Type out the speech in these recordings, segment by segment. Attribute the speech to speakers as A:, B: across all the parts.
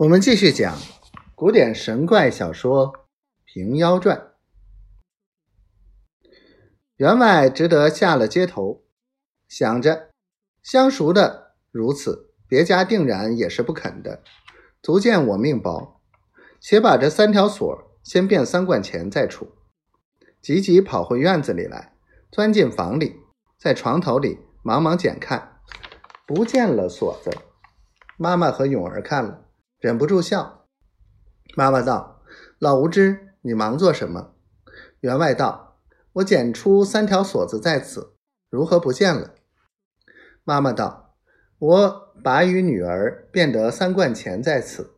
A: 我们继续讲古典神怪小说《平妖传》。员外只得下了街头，想着相熟的如此，别家定然也是不肯的，足见我命薄，且把这三条锁先变三贯钱再出。急急跑回院子里来，钻进房里，在床头里忙忙检看，不见了锁子。妈妈和永儿看了。忍不住笑，妈妈道：“老无知，你忙做什么？”员外道：“我捡出三条锁子在此，如何不见了？”妈妈道：“我把与女儿变得三贯钱在此，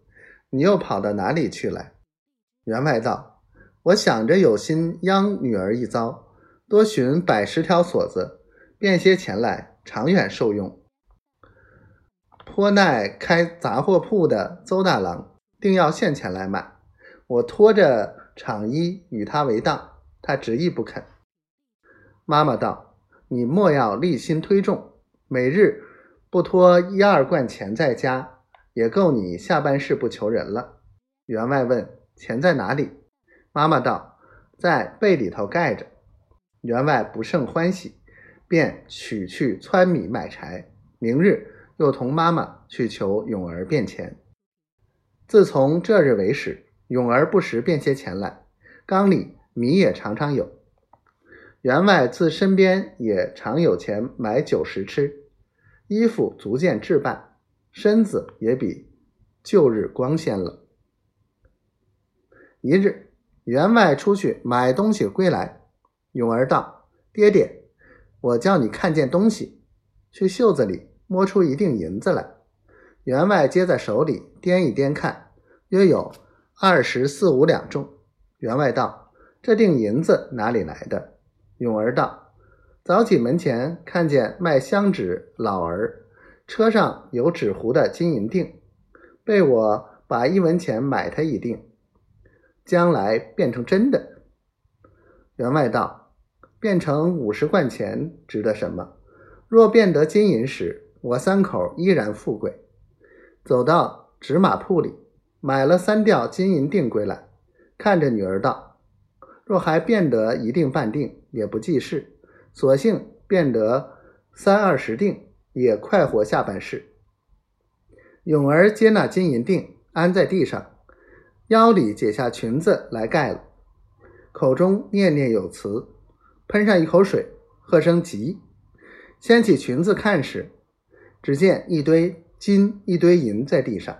A: 你又跑到哪里去了？”员外道：“我想着有心央女儿一遭，多寻百十条锁子，变些钱来，长远受用。”托奈开杂货铺的邹大郎定要现钱来买，我拖着厂衣与他为当，他执意不肯。妈妈道：“你莫要立心推重，每日不拖一二贯钱在家，也够你下半世不求人了。”员外问：“钱在哪里？”妈妈道：“在被里头盖着。”员外不胜欢喜，便取去汆米买柴，明日。又同妈妈去求永儿变钱。自从这日为始，永儿不时变些钱来，缸里米也常常有。员外自身边也常有钱买酒食吃，衣服逐渐置办，身子也比旧日光鲜了。一日，员外出去买东西归来，永儿道：“爹爹，我叫你看见东西，去袖子里。”摸出一锭银子来，员外接在手里掂一掂看，约有二十四五两重。员外道：“这锭银子哪里来的？”永儿道：“早起门前看见卖香纸老儿车上有纸糊的金银锭，被我把一文钱买他一锭，将来变成真的。”员外道：“变成五十贯钱值得什么？若变得金银时。”我三口依然富贵，走到纸马铺里，买了三吊金银锭归来，看着女儿道：“若还变得一锭半锭，也不济事；索性变得三二十锭，也快活下半世。”永儿接那金银锭，安在地上，腰里解下裙子来盖了，口中念念有词，喷上一口水，喝声急，掀起裙子看时。只见一堆金，一堆银在地上。